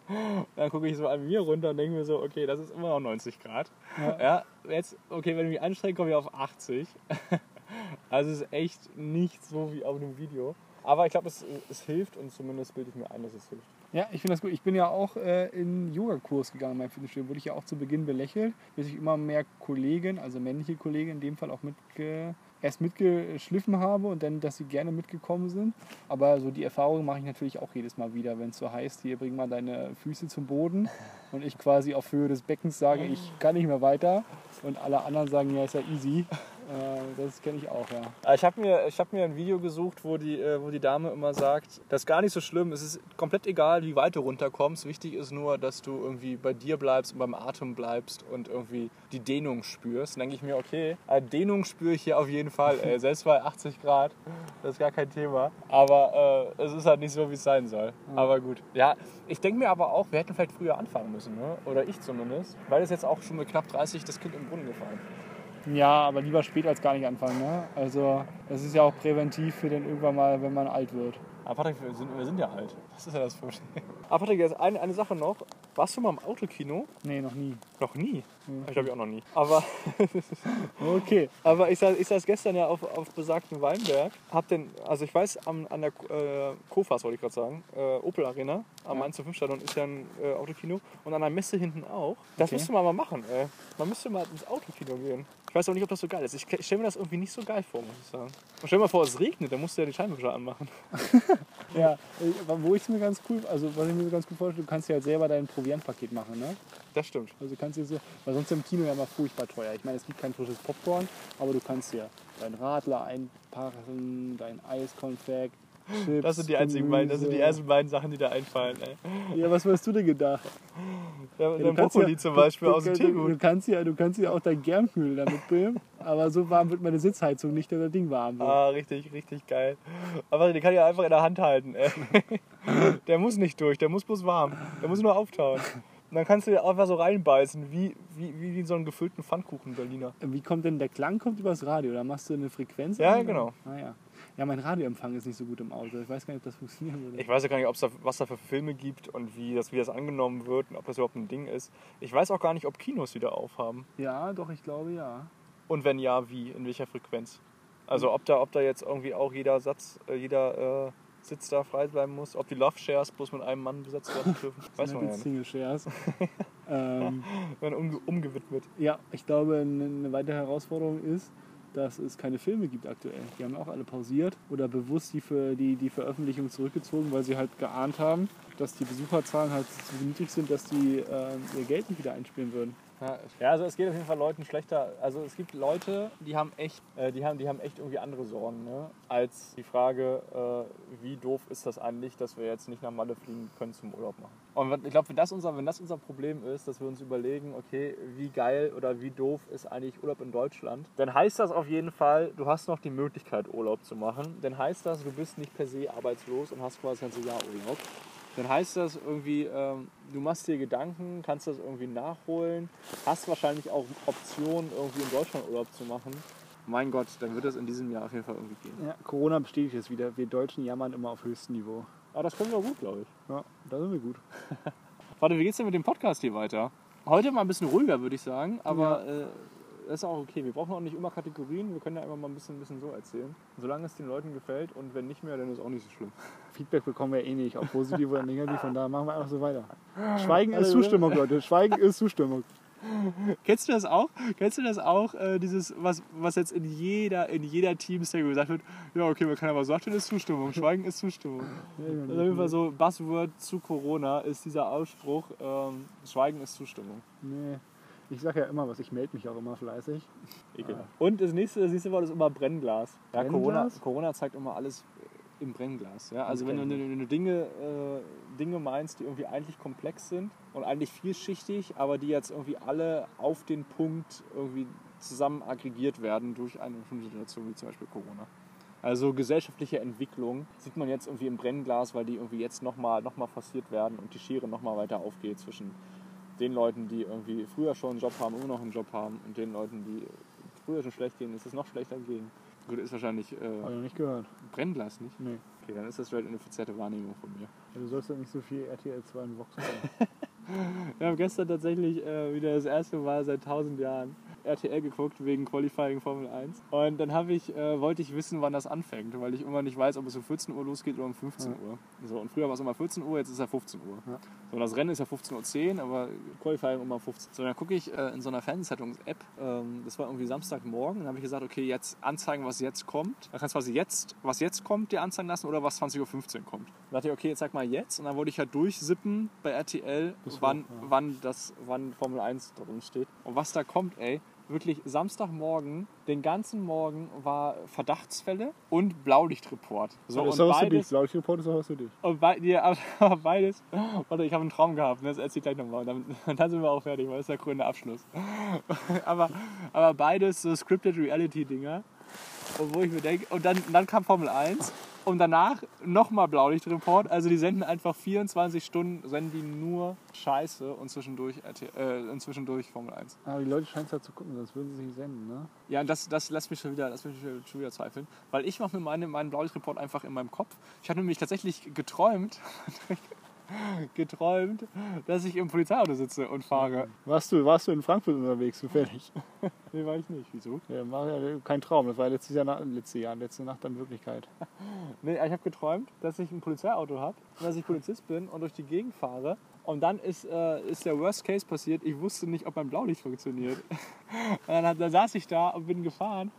A: Und dann gucke ich so an mir runter und denke mir so, okay, das ist immer noch 90 Grad.
B: Ja.
A: Ja, jetzt, okay, wenn ich mich anstrenge, komme ich auf 80. [laughs] Also es ist echt nicht so wie auf dem Video. Aber ich glaube, es, es hilft und zumindest bilde ich mir ein, dass es hilft.
B: Ja, ich finde das gut. Ich bin ja auch äh, in Yoga-Kurs gegangen beim Fitnessstudio. Wurde ich ja auch zu Beginn belächelt, bis ich immer mehr Kollegen, also männliche Kollegen in dem Fall auch mitge erst mitgeschliffen habe und dann, dass sie gerne mitgekommen sind. Aber so die Erfahrung mache ich natürlich auch jedes Mal wieder, wenn es so heißt, hier bring mal deine Füße zum Boden und ich quasi auf Höhe des Beckens sage, ich kann nicht mehr weiter und alle anderen sagen, ja, ist ja easy. Äh, das kenne ich auch, ja.
A: Ich habe mir, ich hab mir ein Video gesucht, wo die, äh, wo die Dame immer sagt, das ist gar nicht so schlimm, es ist komplett egal, wie weit du runterkommst. Wichtig ist nur, dass du irgendwie bei dir bleibst und beim Atem bleibst und irgendwie die Dehnung spürst. Dann denke ich mir, okay, äh, Dehnung spüre ich hier auf jeden Fall, ey. selbst bei 80 Grad, das ist gar kein Thema. Aber äh, es ist halt nicht so, wie es sein soll. Aber gut. Ja, ich denke mir aber auch, wir hätten vielleicht früher anfangen müssen, ne? oder ich zumindest, weil es jetzt auch schon mit knapp 30 das Kind im Brunnen gefallen.
B: Ja, aber lieber spät als gar nicht anfangen. Ne? Also das ist ja auch präventiv für den irgendwann mal, wenn man alt wird.
A: Aber Patrick, wir sind, wir sind ja alt. Das ist ja das Problem. Aber Patrick, jetzt eine, eine Sache noch. Warst du mal im Autokino?
B: Nee, noch nie.
A: Noch nie. Ich glaube ich auch noch nie. Aber, [laughs]
B: Okay.
A: aber ich, saß, ich saß gestern ja auf, auf besagten Weinberg. Hab den, also ich weiß, am, an der äh, Kofas wollte ich gerade sagen, äh, Opel Arena, am
B: Ja.
A: 1 zu 5 Stadion ist ja ein äh, Autokino. Und an der Messe hinten auch. Das
B: Okay.
A: müsste man mal machen, ey. Man müsste mal ins Autokino gehen. Ich weiß auch nicht, ob das so geil ist. Ich stelle mir das irgendwie nicht so geil vor, muss ich sagen. Und stell dir mal vor, es regnet, dann musst du ja die Scheinwischer anmachen. [laughs]
B: Ja, äh, wo ich es mir ganz cool, also was ich mir so ganz gut vorstelle, du kannst ja halt selber dein Proviantpaket machen, ne?
A: Das stimmt.
B: Also du kannst dir so, weil sonst im Kino ja immer furchtbar teuer. Ich meine, es gibt kein frisches Popcorn, aber du kannst dir dein Radler einpacken, dein Eiskonfekt, Chips,
A: Das sind die einzigen beiden, das sind die
B: Gemüse.
A: ersten beiden Sachen, die da einfallen, ey.
B: Ja, was hast du denn gedacht?
A: Ja,
B: Ja,
A: Brokkoli
B: ja,
A: zum Beispiel
B: du,
A: aus dem
B: du, du,
A: Teegut.
B: kannst ja, du kannst ja auch dein Germkühl da mitbringen, aber so warm wird meine Sitzheizung nicht, dass das Ding warm wird.
A: Ah, richtig, richtig geil. Aber den kann ich einfach in der Hand halten, ey. [laughs] Der muss nicht durch, der muss bloß warm. Der muss nur auftauen. Und dann kannst du einfach so reinbeißen, wie, wie, wie in so einen gefüllten Pfannkuchen Berliner.
B: Wie kommt denn der Klang? Kommt übers Radio? Da machst du eine Frequenz?
A: Ja,
B: an?
A: genau.
B: Ah, ja. Ja, mein Radioempfang ist nicht so gut im Auto. Ich weiß gar nicht, ob das funktionieren würde.
A: Ich weiß ja gar nicht, ob's da, was da für Filme gibt und wie das, wie das angenommen wird und ob das überhaupt ein Ding ist. Ich weiß auch gar nicht, ob Kinos wieder aufhaben.
B: Ja, doch, ich glaube ja.
A: Und wenn ja, wie, in welcher Frequenz. Also ob da, ob da jetzt irgendwie auch jeder Satz, äh, jeder äh, Sitz da frei bleiben muss, ob die Love Shares bloß mit einem Mann besetzt werden dürfen. [laughs] Weiß man ja nicht.
B: Single Shares. [laughs] ähm,
A: Werden umge umgewidmet.
B: ja, ich glaube, eine weitere Herausforderung ist, dass es keine Filme gibt aktuell. Die haben auch alle pausiert oder bewusst die, für die, die Veröffentlichung zurückgezogen, weil sie halt geahnt haben, dass die Besucherzahlen halt so niedrig sind, dass die äh, ihr Geld nicht wieder einspielen würden.
A: Ja, also es geht auf jeden Fall Leuten schlechter. Also es gibt Leute, die haben echt, äh, die haben, die haben echt irgendwie andere Sorgen, ne? als die Frage, äh, wie doof ist das eigentlich, dass wir jetzt nicht nach Malle fliegen können zum Urlaub machen. Und ich glaube, wenn das unser, wenn das unser Problem ist, dass wir uns überlegen, okay, wie geil oder wie doof ist eigentlich Urlaub in Deutschland, dann heißt das auf jeden Fall, du hast noch die Möglichkeit Urlaub zu machen. Dann heißt das, du bist nicht per se arbeitslos und hast quasi das ganze Jahr Urlaub dann heißt das irgendwie, ähm, du machst dir Gedanken, kannst das irgendwie nachholen, hast wahrscheinlich auch Optionen, irgendwie in Deutschland Urlaub zu machen. Mein Gott, dann wird das in diesem Jahr auf jeden Fall irgendwie gehen.
B: Ja, Corona bestätigt es wieder. Wir Deutschen jammern immer auf höchstem Niveau.
A: Aber das können wir gut, glaube ich.
B: Ja, da sind wir gut. [laughs]
A: Warte, wie geht's denn mit dem Podcast hier weiter? Heute mal ein bisschen ruhiger, würde ich sagen, aber äh, das ist auch okay. Wir brauchen auch nicht immer Kategorien, wir können ja einfach mal ein bisschen, ein bisschen so erzählen. Solange es den Leuten gefällt und wenn nicht mehr, dann ist auch nicht so schlimm.
B: Feedback bekommen wir eh nicht, ob positiv oder negativ, von daher machen wir einfach so weiter. Schweigen ist
A: Also,
B: Zustimmung, Leute. Schweigen ist Zustimmung.
A: Kennst du das auch? Kennst du das auch, äh, dieses, was, was jetzt in jeder, in jeder Teamstack gesagt wird, ja okay, man kann aber sagen, das ist Zustimmung, Schweigen ist Zustimmung. Das ist auf jeden Fall so Buzzword zu Corona ist dieser Ausspruch, ähm, Schweigen ist Zustimmung.
B: Nee. Ich sage ja immer was, ich melde mich auch immer fleißig.
A: Ekelhaft. Und das nächste, das nächste Wort ist immer Brennglas. Ja, Corona,
B: Brennglas?
A: Corona zeigt immer alles im Brennglas. Ja? Also wenn du, wenn du Dinge, äh, Dinge meinst, die irgendwie eigentlich komplex sind und eigentlich vielschichtig, aber die jetzt irgendwie alle auf den Punkt irgendwie zusammen aggregiert werden durch eine bestimmte Situation wie zum Beispiel Corona. Also gesellschaftliche Entwicklung sieht man jetzt irgendwie im Brennglas, weil die irgendwie jetzt nochmal noch mal forciert werden und die Schere nochmal weiter aufgeht zwischen den Leuten, die irgendwie früher schon einen Job haben, immer noch einen Job haben und den Leuten, die früher schon schlecht gehen, ist es noch schlechter gehen. Gut, ist wahrscheinlich
B: Habe
A: äh,
B: ich noch nicht gehört.
A: Brennglas nicht.
B: Nee.
A: Okay, dann ist das vielleicht eine verzerrte Wahrnehmung von mir.
B: Ja, du sollst ja nicht so viel RTL 2 in Vox [laughs] gucken.
A: Wir haben gestern tatsächlich äh, wieder das erste Mal seit 1000 Jahren RTL geguckt wegen Qualifying Formel 1. Und dann habe ich, äh, wollte ich wissen, wann das anfängt, weil ich immer nicht weiß, ob es um 14 Uhr losgeht oder um 15
B: Ja.
A: Uhr. So, und früher war es immer 14 Uhr, jetzt ist es ja 15 Uhr.
B: Ja.
A: So, das Rennen ist ja 15.10 Uhr, aber Qualifying immer 15 So, dann gucke ich äh, in so einer Fernsehzeitungs-App, ähm, das war irgendwie Samstagmorgen, dann habe ich gesagt, okay, jetzt anzeigen, was jetzt kommt. Da kannst du quasi jetzt, was jetzt kommt, dir anzeigen lassen oder was 20.15 Uhr kommt. Dann dachte ich, okay, jetzt sag mal jetzt. Und dann wollte ich halt durchsippen bei RTL,
B: Bis
A: wann,
B: hoch, ja.
A: wann, das, wann Formel 1 drin steht. Und was da kommt, ey, wirklich Samstagmorgen, den ganzen Morgen war Verdachtsfälle und Blaulichtreport. So,
B: das ist
A: und
B: auch was für dich.
A: beides,
B: Blaulicht Report ist auch was für dich.
A: und bei, ja, [laughs] aber beides. Warte, ich habe einen Traum gehabt, ne, das erzähle ich gleich nochmal. Und dann, und [laughs] dann sind wir auch fertig, weil das ist der grüne Abschluss. [laughs] aber, aber beides so Scripted Reality-Dinger. Und wo ich mir denke, und dann, dann kam Formel 1 und danach nochmal Blaulichtreport. Also die senden einfach 24 Stunden, senden die nur Scheiße und zwischendurch, äh, und zwischendurch Formel 1.
B: Aber die Leute scheinen es ja zu gucken, sonst würden sie sich senden, ne?
A: Ja, das, das lässt mich schon wieder, lässt mich schon wieder zweifeln. Weil ich mache mir meine, meinen Blaulichtreport einfach in meinem Kopf. Ich hatte nämlich tatsächlich geträumt, [laughs] geträumt, dass ich im Polizeiauto sitze und fahre.
B: Warst du, warst du in Frankfurt unterwegs, zufällig? [laughs]
A: Nee, war ich nicht. Wieso?
B: Ja, war ja kein Traum, das war letztes Jahr, letztes Jahr, letzte Nacht dann Wirklichkeit. [laughs]
A: Nee, ich habe geträumt, dass ich ein Polizeiauto habe, dass ich Polizist bin und durch die Gegend fahre. Und dann ist, äh, ist der Worst Case passiert. Ich wusste nicht, ob mein Blaulicht funktioniert. [laughs] Und dann, hat- dann saß ich da und bin gefahren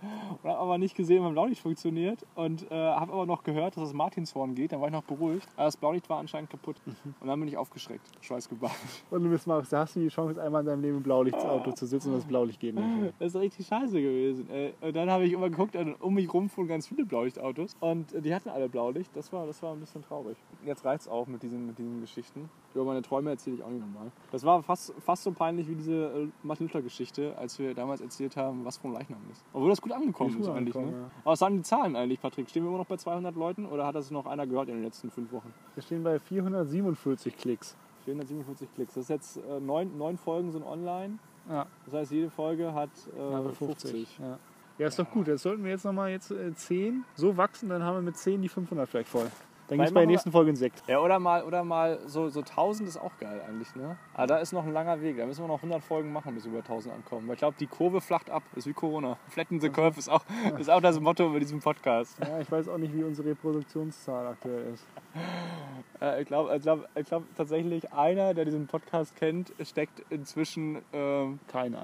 A: und habe aber nicht gesehen, ob mein Blaulicht funktioniert. Und äh, habe aber noch gehört, dass das Martinshorn geht. Dann war ich noch beruhigt. Aber das Blaulicht war anscheinend kaputt. Und dann bin ich aufgeschreckt, schweißgebadet.
B: Und du bist mal, hast du die Chance, einmal in deinem Leben im Blaulichtsauto zu sitzen und das Blaulicht geht [laughs] nicht.
A: Das ist richtig scheiße gewesen. Und dann habe ich immer geguckt, um mich rum fuhren ganz viele Blaulichtautos. Und äh, die hatten alle Blaulicht. Das war, das war ein bisschen traurig. Jetzt reicht's auch mit diesen, mit diesen Geschichten. Über meine Träume erzähle ich auch nicht nochmal. Das war fast, fast so peinlich wie diese äh, Martin Luther-Geschichte, als wir damals erzählt haben, was vom Leichnam ist. Obwohl das gut angekommen
B: Ist
A: ist, eigentlich. Ne?
B: ja.
A: Aber was sagen die Zahlen eigentlich, Patrick? Stehen wir immer noch bei 200 Leuten oder hat das noch einer gehört in den letzten fünf Wochen?
B: Wir stehen bei 447 Klicks.
A: 447 Klicks. Das ist jetzt äh, neun, neun Folgen sind online.
B: Ja,
A: Das heißt, jede Folge hat äh,
B: aber
A: 50.
B: 50. Ja. ja, ist doch gut. Jetzt sollten wir jetzt nochmal jetzt, äh, 10 so wachsen, dann haben wir mit 10 die 500 vielleicht voll. Dann gibt es bei der nächsten Folge einen Sekt.
A: Ja, oder mal, oder mal so, so 1000 ist auch geil eigentlich, ne? Aber da ist noch ein langer Weg. Da müssen wir noch 100 Folgen machen, bis wir über 1000 ankommen. Weil ich glaube, die Kurve flacht ab. Ist wie Corona. [laughs] Flatten the Curve ist auch, ist auch das Motto bei diesem Podcast.
B: Ja, ich weiß auch nicht, wie unsere Reproduktionszahl aktuell ist. [laughs]
A: Äh, ich glaube ich glaub, ich glaub, tatsächlich, einer, der diesen Podcast kennt, steckt inzwischen ähm,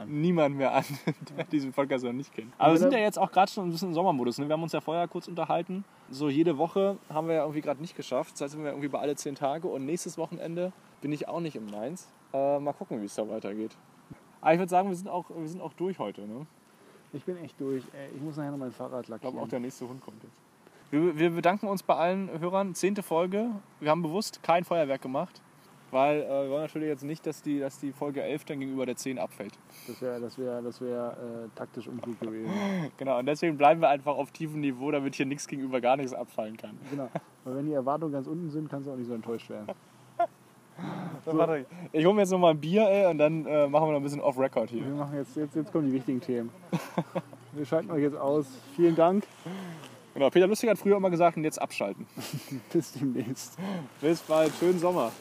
A: niemand mehr an, [laughs] der diesen Podcast noch nicht kennt. Aber wir sind ja jetzt auch gerade schon ein bisschen im Sommermodus. Ne? Wir haben uns ja vorher kurz unterhalten. So jede Woche haben wir ja irgendwie gerade nicht geschafft. Das heißt, sind wir irgendwie bei alle zehn Tage. Und nächstes Wochenende bin ich auch nicht im Mainz. Äh, mal gucken, wie es da weitergeht. Aber ich würde sagen, wir sind, auch, wir sind auch durch heute. Ne?
B: Ich bin echt durch. Ich muss nachher noch mein Fahrrad
A: Ich glaube,
B: lackieren.
A: auch der nächste Hund kommt jetzt. Wir, wir bedanken uns bei allen Hörern. Zehnte Folge. Wir haben bewusst kein Feuerwerk gemacht. Weil äh, wir wollen natürlich jetzt nicht, dass die, dass die Folge 11 dann gegenüber der 10 abfällt.
B: Das wäre das wär, das wär, äh, taktisch unklug gewesen. [laughs]
A: Genau, und deswegen bleiben wir einfach auf tiefem Niveau, damit hier nichts gegenüber gar nichts abfallen kann.
B: genau. Weil wenn die Erwartungen ganz unten sind, kannst du auch nicht so enttäuscht werden. [laughs]
A: So. Warte, ich hole mir jetzt noch mal ein Bier ey, und dann äh, machen wir noch ein bisschen off-Record hier.
B: Wir machen jetzt, jetzt, jetzt kommen die wichtigen Themen. Wir schalten euch jetzt aus. Vielen Dank.
A: Genau, Peter Lustig hat früher immer gesagt, und jetzt abschalten. [laughs]
B: Bis demnächst.
A: Bis bald, schönen Sommer.